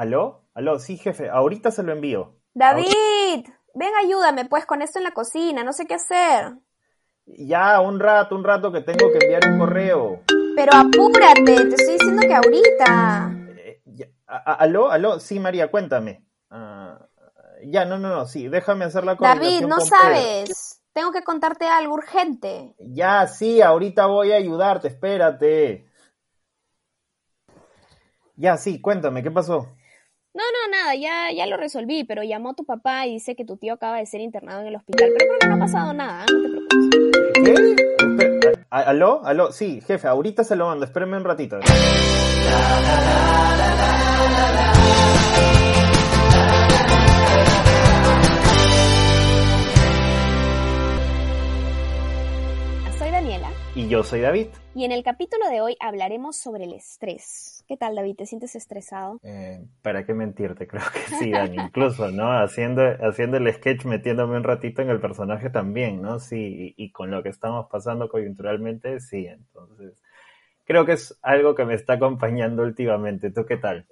¿Aló? ¿Aló? Sí, jefe, ahorita se lo envío. David, ven ayúdame pues con esto en la cocina, no sé qué hacer. Ya, un rato, un rato que tengo que enviar un correo. Pero apúrate, te estoy diciendo que ahorita. Eh, ya, a- a- ¿Aló? ¿Aló? Sí, María, cuéntame. Ah, ya, no, no, no, sí, déjame hacer la David, no con Pedro. sabes. Tengo que contarte algo urgente. Ya, sí, ahorita voy a ayudarte, espérate. Ya, sí, cuéntame, ¿qué pasó? No, no, nada, ya, ya lo resolví, pero llamó tu papá y dice que tu tío acaba de ser internado en el hospital. Pero creo que no ha pasado nada, ¿eh? no te preocupes. ¿Qué? A- ¿Aló? ¿Aló? Sí, jefe, ahorita se lo mando, espérame un ratito. Soy Y yo soy David. y en el capítulo de hoy hablaremos sobre el estrés. ¿Qué tal, David? ¿Te sientes estresado? Eh, ¿Para qué mentirte? Creo que sí, Dani. Incluso, ¿no? Haciendo, haciendo el sketch, metiéndome un ratito en el personaje también, ¿no? Sí, y, y con lo que estamos pasando coyunturalmente, sí. Entonces, creo que es algo que me está acompañando últimamente. ¿Tú qué tal?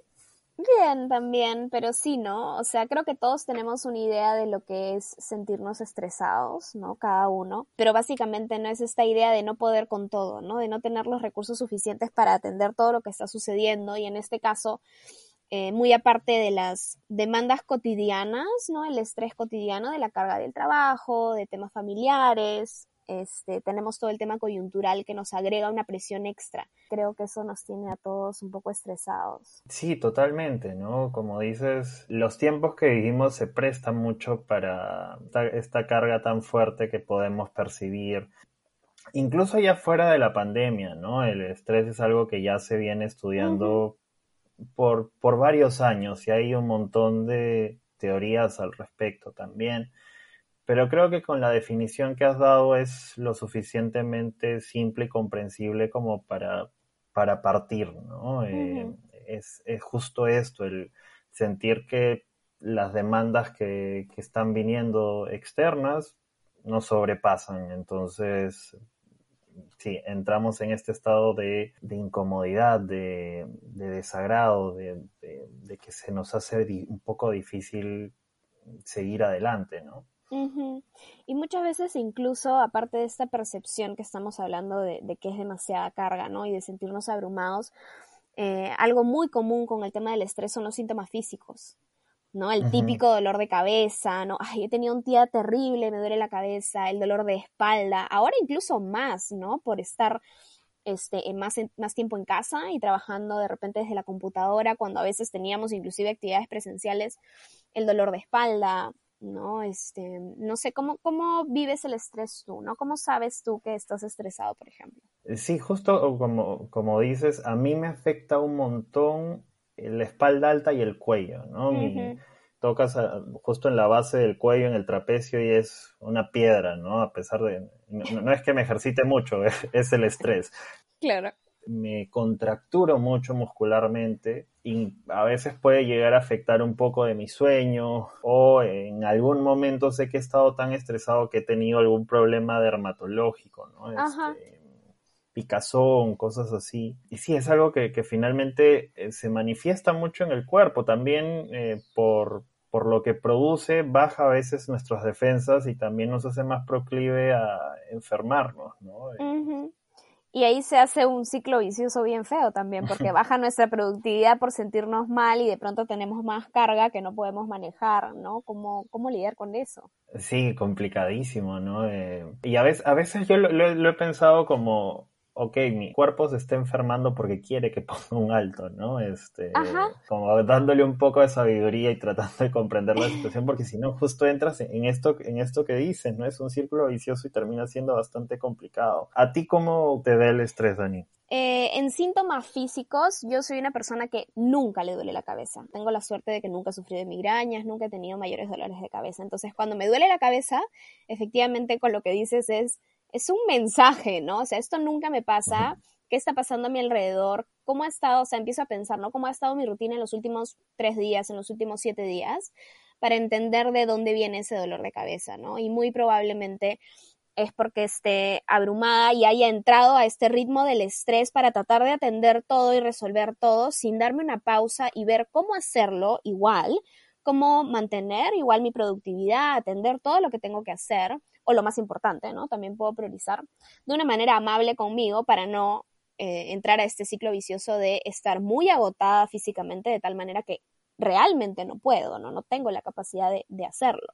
Bien, también, pero sí, ¿no? O sea, creo que todos tenemos una idea de lo que es sentirnos estresados, ¿no? Cada uno, pero básicamente no es esta idea de no poder con todo, ¿no? De no tener los recursos suficientes para atender todo lo que está sucediendo y en este caso, eh, muy aparte de las demandas cotidianas, ¿no? El estrés cotidiano de la carga del trabajo, de temas familiares. Este, tenemos todo el tema coyuntural que nos agrega una presión extra. Creo que eso nos tiene a todos un poco estresados. Sí, totalmente, ¿no? Como dices, los tiempos que vivimos se prestan mucho para esta, carga tan fuerte que podemos percibir. Incluso ya fuera de la pandemia, ¿no? El estrés es algo que ya se viene estudiando por, por varios años y hay un montón de teorías al respecto también. Pero creo que con la definición que has dado es lo suficientemente simple y comprensible como para, para partir, ¿no? Eh, es, es justo esto, el sentir que las demandas que, que están viniendo externas nos sobrepasan. Entonces, sí, entramos en este estado de, de incomodidad, de, de desagrado, de, de- que se nos hace un poco difícil seguir adelante, ¿no? Ujú. Y muchas veces incluso, aparte de esta percepción que estamos hablando de, de que es demasiada carga, ¿no? Y de sentirnos abrumados, eh, algo muy común con el tema del estrés son los síntomas físicos, ¿no? El típico dolor de cabeza, ¿no? Ay, he tenido un día terrible, me duele la cabeza, el dolor de espalda, ahora incluso más, ¿no? Por estar este, más, más tiempo en casa y trabajando de repente desde la computadora, cuando a veces teníamos inclusive actividades presenciales, el dolor de espalda, ¿no? Este, no sé, ¿cómo, cómo vives el estrés tú, ¿no? ¿Cómo sabes tú que estás estresado, por ejemplo? Sí, justo como, como dices, a mí me afecta un montón la espalda alta y el cuello, ¿no? Mi- Ujú. tocas a- justo en la base del cuello, en el trapecio, y es una piedra, ¿no? A pesar de... No, no es que me ejercite mucho, es, es el estrés. Claro. Me contracturo mucho muscularmente y a veces puede llegar a afectar un poco de mi sueño o en algún momento sé que he estado tan estresado que he tenido algún problema dermatológico, ¿no? Ajá. Este, picazón, cosas así. Y sí, es algo que, que finalmente eh, se manifiesta mucho en el cuerpo, también eh, por, por lo que produce, baja a veces nuestras defensas y también nos hace más proclive a enfermarnos, ¿no? Y ahí se hace un ciclo vicioso bien feo también, porque baja nuestra productividad por sentirnos mal y de pronto tenemos más carga que no podemos manejar, ¿no? ¿Cómo, cómo lidiar con eso? Sí, complicadísimo, ¿no? Eh, y a veces, a veces yo lo, lo- lo he pensado como, ok, mi cuerpo se está enfermando porque quiere que ponga un alto, ¿no? Este, Ajá. como dándole un poco de sabiduría y tratando de comprender la situación, porque si no, justo entras en esto, en esto que dices, ¿no? Es un círculo vicioso y termina siendo bastante complicado. ¿A ti cómo te da el estrés, Dani? Eh, en síntomas físicos, yo soy una persona que nunca le duele la cabeza. Tengo la suerte de que nunca he sufrido de migrañas, nunca he tenido mayores dolores de cabeza. Entonces, cuando me duele la cabeza, efectivamente con lo que dices es, es un mensaje, ¿no? O sea, esto nunca me pasa. ¿Qué está pasando a mi alrededor? ¿Cómo ha estado? O sea, empiezo a pensar, ¿no? ¿Cómo ha estado mi rutina en los últimos tres días, en los últimos siete días? Para entender de dónde viene ese dolor de cabeza, ¿no? Y muy probablemente es porque esté abrumada y haya entrado a este ritmo del estrés para tratar de atender todo y resolver todo sin darme una pausa y ver cómo hacerlo igual, cómo mantener igual mi productividad, atender todo lo que tengo que hacer, o lo más importante, ¿no? También puedo priorizar de una manera amable conmigo para no eh, entrar a este ciclo vicioso de estar muy agotada físicamente de tal manera que realmente no puedo, ¿no? No tengo la capacidad de hacerlo.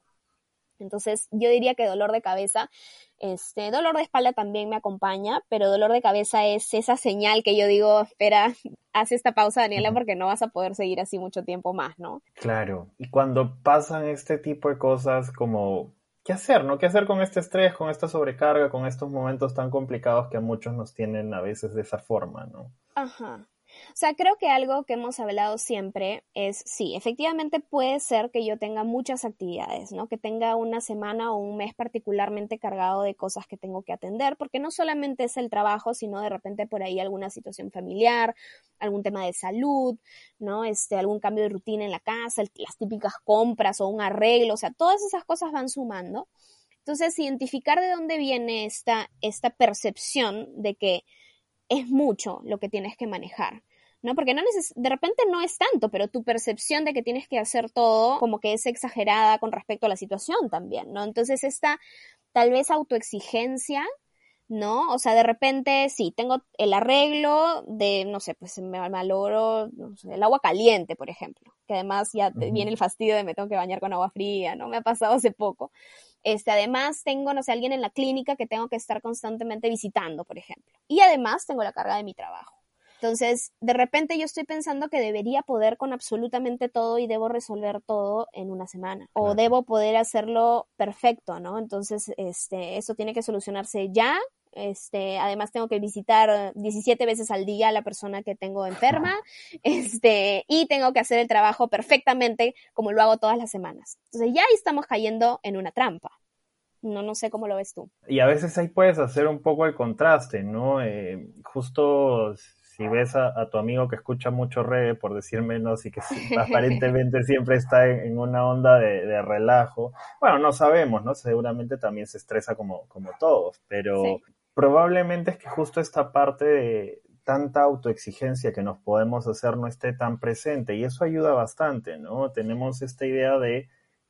Entonces, yo diría que dolor de cabeza, este, dolor de espalda también me acompaña, pero dolor de cabeza es esa señal que yo digo, espera, haz esta pausa, Daniela, porque no vas a poder seguir así mucho tiempo más, ¿no? Claro. Y cuando pasan este tipo de cosas como ¿qué hacer, no? ¿Qué hacer con este estrés, con esta sobrecarga, con estos momentos tan complicados que a muchos nos tienen a veces de esa forma, ¿no? Ajá. O sea, creo que algo que hemos hablado siempre es, sí, efectivamente puede ser que yo tenga muchas actividades, ¿no? Que tenga una semana o un mes particularmente cargado de cosas que tengo que atender, porque no solamente es el trabajo, sino de repente por ahí alguna situación familiar, algún tema de salud, ¿no? Este, algún cambio de rutina en la casa, las típicas compras o un arreglo, o sea, todas esas cosas van sumando. Entonces, identificar de dónde viene esta, esta percepción de que es mucho lo que tienes que manejar. ¿No? Porque no de repente no es tanto, pero tu percepción de que tienes que hacer todo como que es exagerada con respecto a la situación también, ¿no? Entonces esta tal vez autoexigencia, ¿no? O sea, de repente sí, tengo el arreglo de, no sé, pues me malogro no sé, el agua caliente, por ejemplo, que además ya viene el fastidio de me tengo que bañar con agua fría, ¿no? Me ha pasado hace poco. Este, además tengo, no sé, alguien en la clínica que tengo que estar constantemente visitando, por ejemplo. Y además tengo la carga de mi trabajo. Entonces, de repente yo estoy pensando que debería poder con absolutamente todo y debo resolver todo en una semana. O debo poder hacerlo perfecto, ¿no? Entonces, este, eso tiene que solucionarse ya este, además tengo que visitar 17 veces al día a la persona que tengo enferma, este, y tengo que hacer el trabajo perfectamente como lo hago todas las semanas. Entonces ya ahí estamos cayendo en una trampa. No, no sé cómo lo ves tú. Y a veces ahí puedes hacer un poco el contraste, ¿no? Eh, justo si ves a, tu amigo que escucha mucho reggae, por decir menos, y que aparentemente siempre está en, una onda de, relajo, bueno, no sabemos, ¿no? Seguramente también se estresa como, como todos, pero probablemente es que justo esta parte de tanta autoexigencia que nos podemos hacer no esté tan presente y eso ayuda bastante, ¿no? Tenemos esta idea de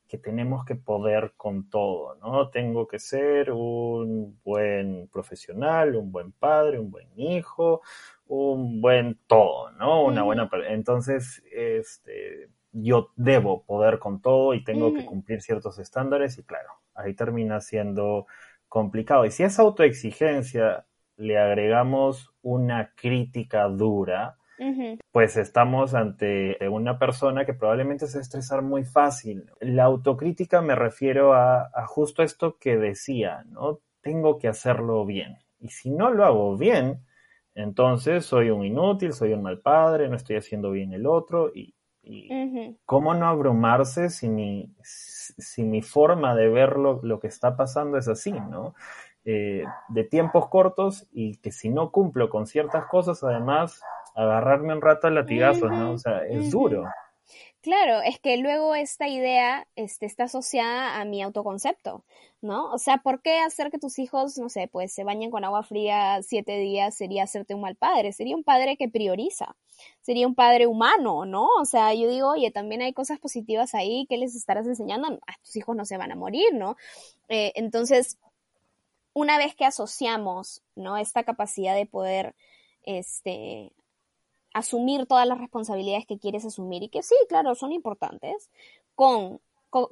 que tenemos que poder con todo, ¿no? Tengo que ser un buen profesional, un buen padre, un buen hijo, un buen todo, ¿no? Una buena... Entonces, este, yo debo poder con todo y tengo que cumplir ciertos estándares y claro, ahí termina siendo complicado. Y si a esa autoexigencia le agregamos una crítica dura, pues estamos ante una persona que probablemente se estresar muy fácil. La autocrítica me refiero a, a justo esto que decía, ¿no? Tengo que hacerlo bien. Y si no lo hago bien, entonces soy un inútil, soy un mal padre, no estoy haciendo bien el otro y y ¿Cómo no abrumarse si mi, si mi forma de ver lo, que está pasando es así, ¿no? Eh, de tiempos cortos y que si no cumplo con ciertas cosas, además, agarrarme un rato a latigazos, ¿no? O sea, es duro. Claro, es que luego esta idea este, está asociada a mi autoconcepto, ¿no? O sea, ¿por qué hacer que tus hijos, no sé, pues se bañen con agua fría siete días sería hacerte un mal padre? Sería un padre que prioriza, sería un padre humano, ¿no? O sea, yo digo, oye, también hay cosas positivas ahí que les estarás enseñando, a tus hijos no se van a morir, ¿no? Eh, entonces, una vez que asociamos, ¿no? Esta capacidad de poder, este, asumir todas las responsabilidades que quieres asumir y que sí, claro, son importantes, con,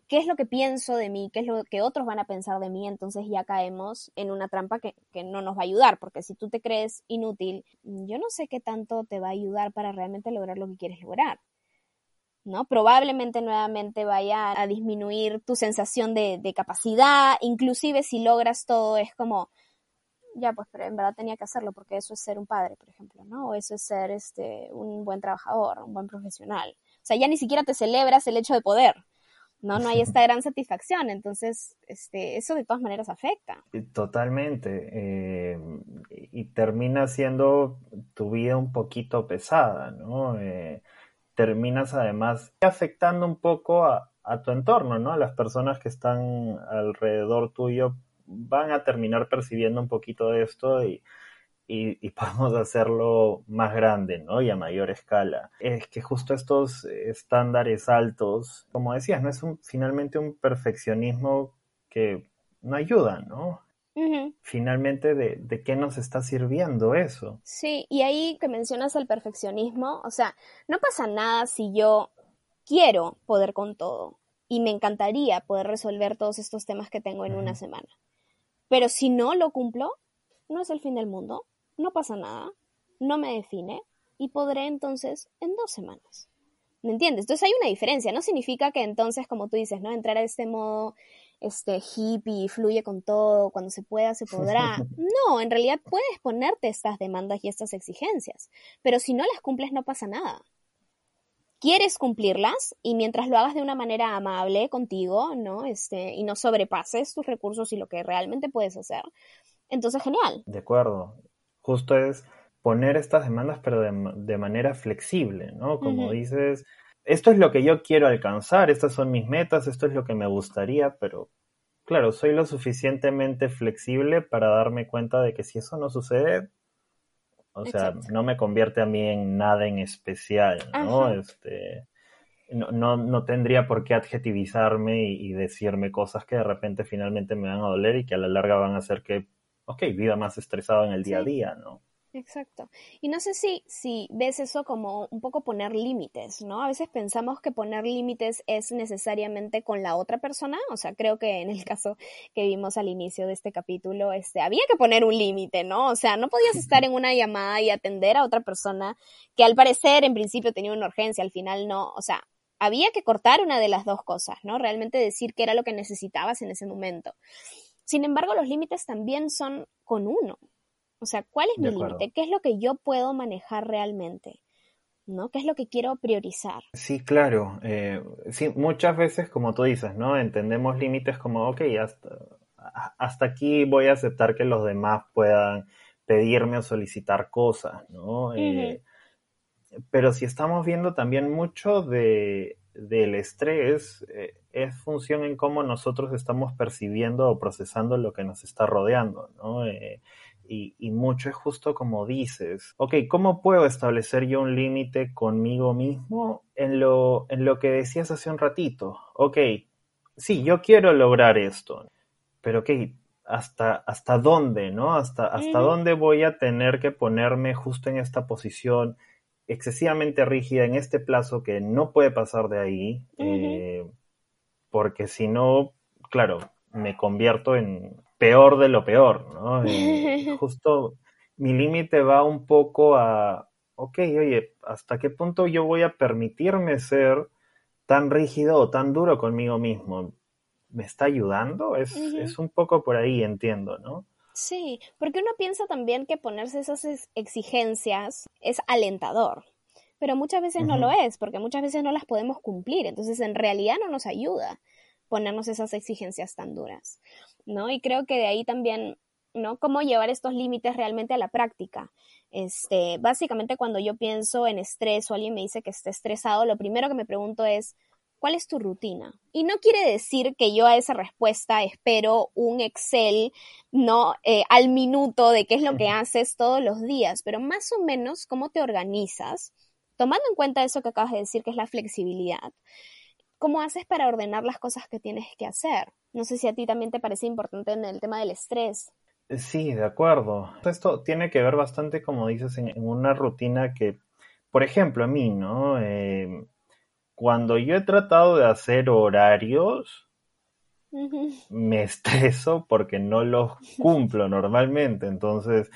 qué es lo que pienso de mí, qué es lo que otros van a pensar de mí, entonces ya caemos en una trampa que, que no nos va a ayudar, porque si tú te crees inútil, yo no sé qué tanto te va a ayudar para realmente lograr lo que quieres lograr. ¿no? Probablemente nuevamente vaya a disminuir tu sensación de, de, capacidad, inclusive si logras todo, es como, ya pues, pero en verdad tenía que hacerlo porque eso es ser un padre, por ejemplo, ¿no? O eso es ser este, un buen trabajador, un buen profesional. O sea, ya ni siquiera te celebras el hecho de poder, ¿no? No hay esta gran satisfacción, entonces, este, eso de todas maneras afecta. Totalmente, eh, y termina siendo tu vida un poquito pesada, ¿no? Eh, terminas además afectando un poco a, a tu entorno, ¿no? A las personas que están alrededor tuyo van a terminar percibiendo un poquito de esto y, y, podemos hacerlo más grande, ¿no? Y a mayor escala. Es que justo estos estándares altos, como decías, no es un, finalmente un perfeccionismo que no ayuda, ¿no? Finalmente, ¿de, ¿de qué nos está sirviendo eso? Sí, y ahí que mencionas el perfeccionismo, o sea, no pasa nada si yo quiero poder con todo y me encantaría poder resolver todos estos temas que tengo en una semana. Pero si no lo cumplo, no es el fin del mundo, no pasa nada, no me define y podré entonces en dos semanas. ¿Me entiendes? Entonces hay una diferencia, no significa que entonces, como tú dices, ¿no? Entrar a este modo este hippie, fluye con todo, cuando se pueda se podrá. No, en realidad puedes ponerte estas demandas y estas exigencias, pero si no las cumples no pasa nada. Quieres cumplirlas y mientras lo hagas de una manera amable contigo, ¿no? Este, y no sobrepases tus recursos y lo que realmente puedes hacer, entonces genial. De acuerdo justo es poner estas demandas, pero de, manera flexible, ¿no? Como dices, esto es lo que yo quiero alcanzar, estas son mis metas, esto es lo que me gustaría, pero claro, soy lo suficientemente flexible para darme cuenta de que si eso no sucede, o sea, no me convierte a mí en nada en especial, ¿no? Este, no, no, tendría por qué adjetivizarme y, y, decirme cosas que de repente finalmente me van a doler y que a la larga van a hacer que ok, vida más estresado en el día a día, ¿no? Exacto. Y no sé si, si ves eso como un poco poner límites, ¿no? A veces pensamos que poner límites es necesariamente con la otra persona. O sea, creo que en el caso que vimos al inicio de este capítulo, este, había que poner un límite, ¿no? O sea, no podías estar en una llamada y atender a otra persona que al parecer en principio tenía una urgencia, al final no. O sea, había que cortar una de las dos cosas, ¿no? Realmente decir qué era lo que necesitabas en ese momento. Sin embargo, los límites también son con uno. O sea, ¿cuál es mi límite? ¿Qué es lo que yo puedo manejar realmente? ¿no? ¿Qué es lo que quiero priorizar? Sí, claro. Eh, sí, muchas veces, como tú dices, ¿no? Entendemos límites como, ok, hasta, hasta aquí voy a aceptar que los demás puedan pedirme o solicitar cosas, ¿no? Eh, pero si estamos viendo también mucho de, del estrés, eh, es función en cómo nosotros estamos percibiendo o procesando lo que nos está rodeando, ¿no? Eh, y, mucho es justo como dices, ok, ¿cómo puedo establecer yo un límite conmigo mismo en lo, en lo que decías hace un ratito? Ok, sí, yo quiero lograr esto, pero ok, ¿hasta, hasta dónde, no? ¿Hasta, hasta dónde voy a tener que ponerme justo en esta posición excesivamente rígida en este plazo que no puede pasar de ahí? porque si no, claro, me convierto en peor de lo peor, ¿no? justo mi límite va un poco a, ok, oye, ¿hasta qué punto yo voy a permitirme ser tan rígido o tan duro conmigo mismo? ¿Me está ayudando? Es, es un poco por ahí, entiendo, ¿no? Sí, porque uno piensa también que ponerse esas exigencias es alentador, pero muchas veces no lo es, porque muchas veces no las podemos cumplir, entonces en realidad no nos ayuda ponernos esas exigencias tan duras, ¿no? Y creo que de ahí también, ¿no? Cómo llevar estos límites realmente a la práctica. Este, básicamente cuando yo pienso en estrés o alguien me dice que está estresado, lo primero que me pregunto es, ¿cuál es tu rutina? Y no quiere decir que yo a esa respuesta espero un Excel, ¿no? Eh, al minuto de qué es lo que haces todos los días, pero más o menos cómo te organizas tomando en cuenta eso que acabas de decir, que es la flexibilidad, ¿cómo haces para ordenar las cosas que tienes que hacer? No sé si a ti también te parece importante en el tema del estrés. Sí, de acuerdo. Esto tiene que ver bastante, como dices, en, una rutina que, por ejemplo, a mí, ¿no? Eh, cuando yo he tratado de hacer horarios, me estreso porque no los cumplo normalmente. Entonces,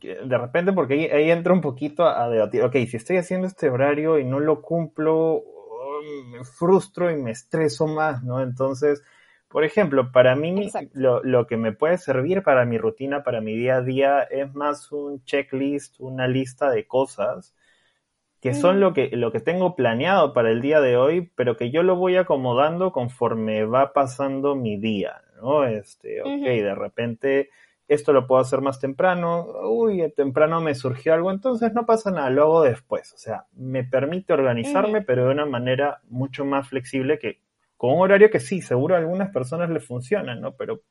de repente, porque ahí, entra un poquito a, debatir, ok, si estoy haciendo este horario y no lo cumplo, me frustro y me estreso más, ¿no? Entonces, por ejemplo, para mí lo, lo, que me puede servir para mi rutina, para mi día a día, es más un checklist, una lista de cosas que son lo que, lo que tengo planeado para el día de hoy, pero que yo lo voy acomodando conforme va pasando mi día, ¿no? Este, ok, de repente esto lo puedo hacer más temprano, uy, temprano me surgió algo, entonces no pasa nada, lo hago después. O sea, me permite organizarme, pero de una manera mucho más flexible que con un horario que sí, seguro a algunas personas les funciona, ¿no? Pero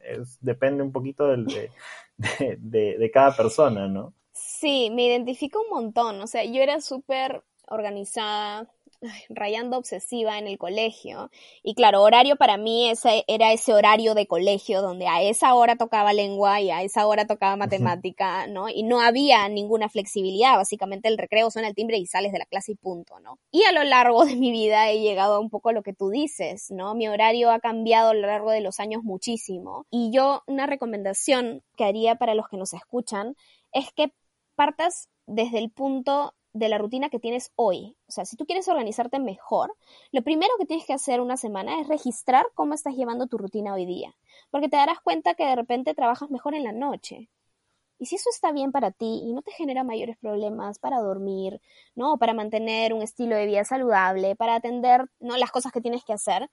es, depende un poquito del, de, de, de cada persona, ¿no? Sí, me identifico un montón. O sea, yo era súper organizada, rayando obsesiva en el colegio. Y claro, horario para mí ese, era ese horario de colegio donde a esa hora tocaba lengua y a esa hora tocaba matemática, ¿no? Y no había ninguna flexibilidad. Básicamente el recreo suena el timbre y sales de la clase y punto, ¿no? Y a lo largo de mi vida he llegado a un poco a lo que tú dices, ¿no? Mi horario ha cambiado a lo largo de los años muchísimo. Y yo una recomendación que haría para los que nos escuchan es que partas desde el punto de la rutina que tienes hoy. O sea, si tú quieres organizarte mejor, lo primero que tienes que hacer una semana es registrar cómo estás llevando tu rutina hoy día, porque te darás cuenta que de repente trabajas mejor en la noche. Y si eso está bien para ti y no te genera mayores problemas para dormir, ¿no? Para mantener un estilo de vida saludable, para atender, ¿no? las cosas que tienes que hacer,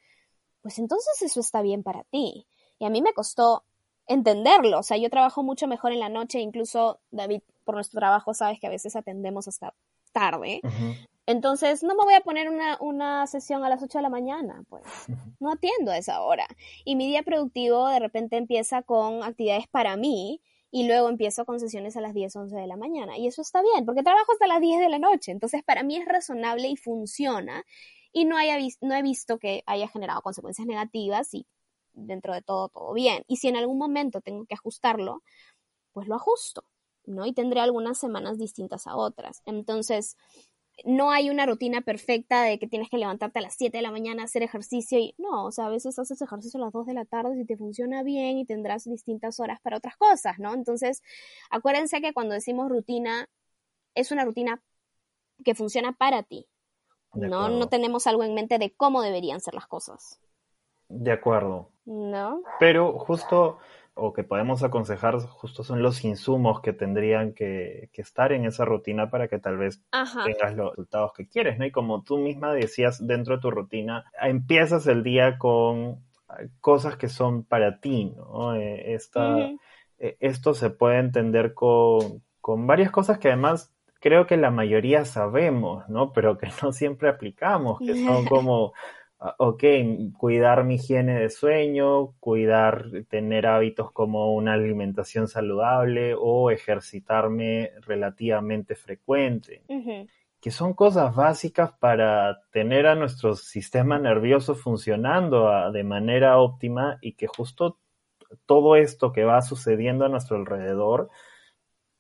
pues entonces eso está bien para ti. Y a mí me costó entenderlo, o sea, yo trabajo mucho mejor en la noche, incluso David por nuestro trabajo sabes que a veces atendemos hasta tarde. Entonces, no me voy a poner una, una, sesión a las 8 de la mañana, pues no atiendo a esa hora. Y mi día productivo de repente empieza con actividades para mí y luego empiezo con sesiones a las 10, 11 de la mañana. Y eso está bien, porque trabajo hasta las 10 de la noche. Entonces, para mí es razonable y funciona. Y no, haya no he visto que haya generado consecuencias negativas y dentro de todo, todo bien. Y si en algún momento tengo que ajustarlo, pues lo ajusto. ¿No? Y tendré algunas semanas distintas a otras. Entonces, no hay una rutina perfecta de que tienes que levantarte a las 7 de la mañana, hacer ejercicio y no, o sea, a veces haces ejercicio a las 2 de la tarde si te funciona bien y tendrás distintas horas para otras cosas, ¿no? Entonces, acuérdense que cuando decimos rutina, es una rutina que funciona para ti, ¿no? No tenemos algo en mente de cómo deberían ser las cosas. De acuerdo. ¿No? Pero justo o que podemos aconsejar justo son los insumos que tendrían que, estar en esa rutina para que tal vez tengas los resultados que quieres, ¿no? Y como tú misma decías dentro de tu rutina, empiezas el día con cosas que son para ti, ¿no? Eh, eh, esto se puede entender con, con varias cosas que además creo que la mayoría sabemos, ¿no? Pero que no siempre aplicamos, que son como ok, cuidar mi higiene de sueño, cuidar, tener hábitos como una alimentación saludable o ejercitarme relativamente frecuente, que son cosas básicas para tener a nuestro sistema nervioso funcionando ah, de manera óptima y que justo todo esto que va sucediendo a nuestro alrededor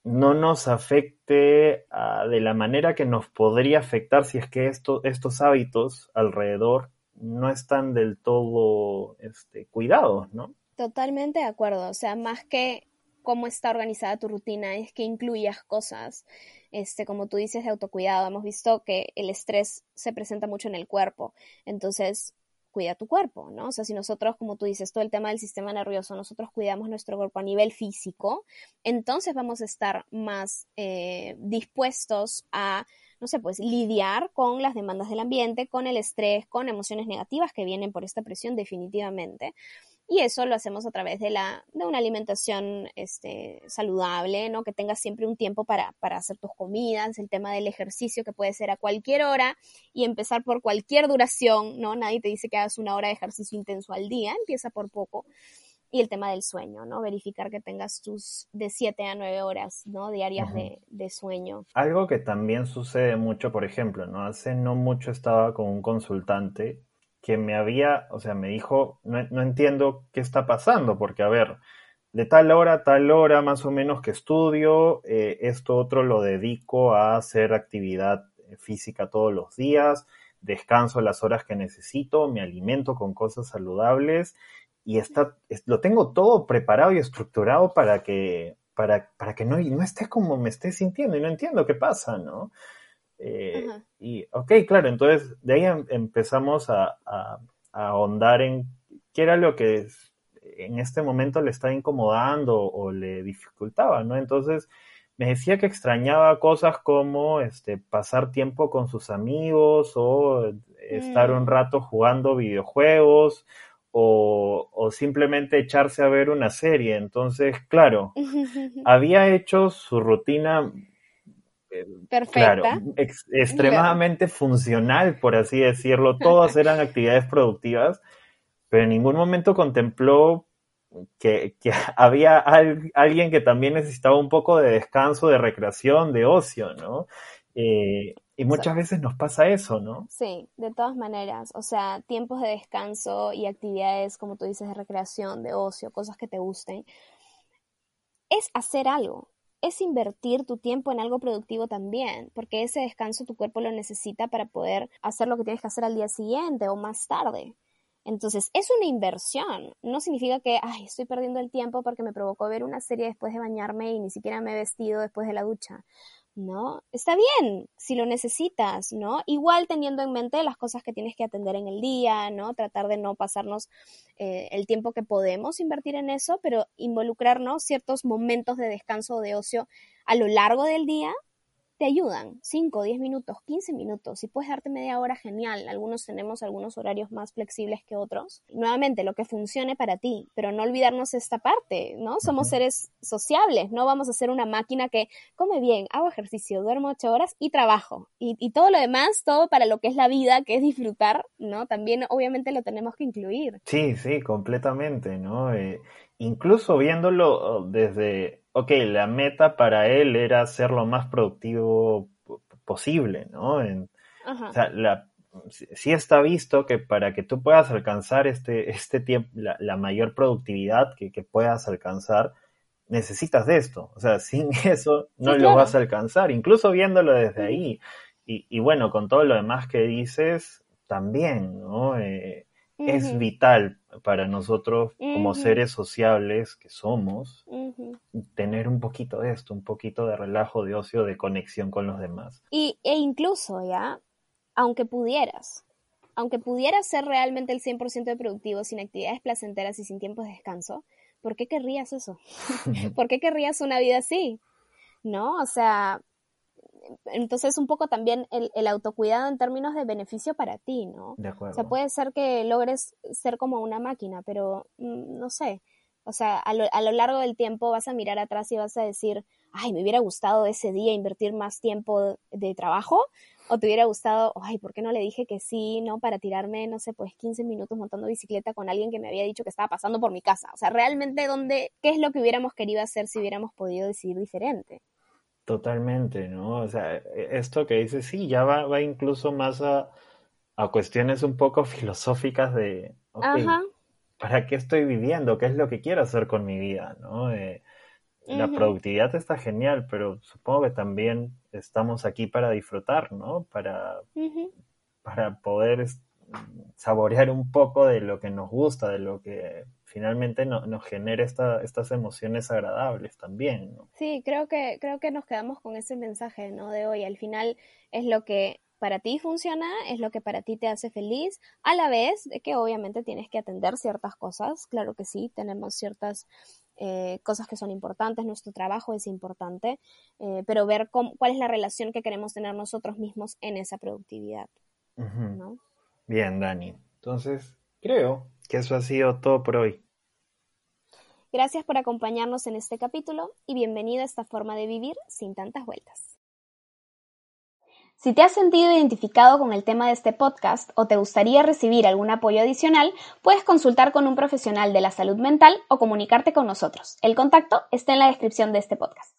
no nos afecte ah, de la manera que nos podría afectar si es que estos hábitos alrededor no están del todo este, cuidados, ¿no? Totalmente de acuerdo. O sea, más que cómo está organizada tu rutina, es que incluyas cosas, este, como tú dices, de autocuidado. Hemos visto que el estrés se presenta mucho en el cuerpo. Entonces, cuida tu cuerpo, ¿no? O sea, si nosotros, como tú dices, todo el tema del sistema nervioso, nosotros cuidamos nuestro cuerpo a nivel físico, entonces vamos a estar más eh, dispuestos a no sé, pues lidiar con las demandas del ambiente, con el estrés, con emociones negativas que vienen por esta presión definitivamente. Y eso lo hacemos a través de, la, de una alimentación este, saludable, ¿no? Que tengas siempre un tiempo para, para hacer tus comidas, el tema del ejercicio que puede ser a cualquier hora y empezar por cualquier duración, ¿no? Nadie te dice que hagas una hora de ejercicio intenso al día, empieza por poco y el tema del sueño, ¿no? Verificar que tengas tus de 7 a 9 horas, ¿no? Diarias de, de, sueño. Algo que también sucede mucho, por ejemplo, ¿no? Hace no mucho estaba con un consultante que me había, o sea, me dijo, no, no entiendo qué está pasando, porque a ver, de tal hora a tal hora más o menos que estudio, eh, esto otro lo dedico a hacer actividad física todos los días, descanso las horas que necesito, me alimento con cosas saludables y está, lo tengo todo preparado y estructurado para que, para, para que no, no esté como me esté sintiendo y no entiendo qué pasa, ¿no? Eh, y, ok, claro, entonces de ahí em, empezamos a, a, ahondar en qué era lo que en este momento le estaba incomodando o le dificultaba, ¿no? Entonces me decía que extrañaba cosas como este, pasar tiempo con sus amigos o estar un mm. rato jugando videojuegos o, simplemente echarse a ver una serie. Entonces, claro, había hecho su rutina eh, Perfecta. extremadamente funcional, por así decirlo. Todas eran actividades productivas, pero en ningún momento contempló que, había alguien que también necesitaba un poco de descanso, de recreación, de ocio, ¿no? Eh, y muchas veces nos pasa eso, ¿no? Sí, de todas maneras. O sea, tiempos de descanso y actividades, como tú dices, de recreación, de ocio, cosas que te gusten. Es hacer algo, es invertir tu tiempo en algo productivo también, porque ese descanso tu cuerpo lo necesita para poder hacer lo que tienes que hacer al día siguiente o más tarde. Entonces, es una inversión. No significa que, ay, estoy perdiendo el tiempo porque me provocó ver una serie después de bañarme y ni siquiera me he vestido después de la ducha. ¿No? Está bien si lo necesitas, ¿no? Igual teniendo en mente las cosas que tienes que atender en el día, ¿no? Tratar de no pasarnos eh, el tiempo que podemos invertir en eso, pero involucrarnos ciertos momentos de descanso o de ocio a lo largo del día te ayudan 5, 10 minutos, 15 minutos. Si puedes darte media hora, genial. Algunos tenemos algunos horarios más flexibles que otros. Nuevamente, lo que funcione para ti, pero no olvidarnos esta parte, ¿no? Somos seres sociables, no vamos a ser una máquina que come bien, hago ejercicio, duermo 8 horas y trabajo. Y, y todo lo demás, todo para lo que es la vida, que es disfrutar, ¿no? También obviamente lo tenemos que incluir. Sí, sí, completamente, ¿no? Eh, incluso viéndolo desde ok, la meta para él era ser lo más productivo posible, ¿no? o sea, la, sí está visto que para que tú puedas alcanzar este, este tiempo, la, mayor productividad que, puedas alcanzar, necesitas de esto. O sea, sin eso no lo vas a alcanzar, incluso viéndolo desde ahí. Y, y, bueno, con todo lo demás que dices, también, ¿no? Eh, es vital para nosotros como seres sociables que somos tener un poquito de esto, un poquito de relajo, de ocio, de conexión con los demás. Y, e incluso ya, aunque pudieras, aunque pudieras ser realmente el 100% de productivo sin actividades placenteras y sin tiempos de descanso, ¿por qué querrías eso? ¿Por qué querrías una vida así? ¿No? O sea, entonces un poco también el, autocuidado en términos de beneficio para ti, ¿no? De acuerdo. O sea, puede ser que logres ser como una máquina, pero mm, no sé. O sea, a lo, a lo largo del tiempo vas a mirar atrás y vas a decir, ay, me hubiera gustado ese día invertir más tiempo de trabajo, o te hubiera gustado, ay, ¿por qué no le dije que sí, no? Para tirarme, no sé, pues 15 minutos montando bicicleta con alguien que me había dicho que estaba pasando por mi casa. O sea, realmente, ¿dónde, ¿qué es lo que hubiéramos querido hacer si hubiéramos podido decidir diferente? Totalmente, ¿no? O sea, e, esto que dices, sí, ya va, va incluso más a, a cuestiones un poco filosóficas de, ¿para qué estoy viviendo? ¿Qué es lo que quiero hacer con mi vida? ¿no? Eh, la productividad está genial, pero supongo que también estamos aquí para disfrutar, ¿no? Para, para poder saborear un poco de lo que nos gusta, de lo que finalmente nos genera estas emociones agradables también. ¿no? Sí, creo que, creo que nos quedamos con ese mensaje ¿no? de hoy. Al final es lo que para ti funciona, es lo que para ti te hace feliz, a la vez de que obviamente tienes que atender ciertas cosas, claro que sí, tenemos ciertas eh, cosas que son importantes, nuestro trabajo es importante, eh, pero ver cuál es la relación que queremos tener nosotros mismos en esa productividad. Bien, Dani. Entonces, creo que eso ha sido todo por hoy. Gracias por acompañarnos en este capítulo y bienvenido a esta forma de vivir sin tantas vueltas. Si te has sentido identificado con el tema de este podcast o te gustaría recibir algún apoyo adicional, puedes consultar con un profesional de la salud mental o comunicarte con nosotros. El contacto está en la descripción de este podcast.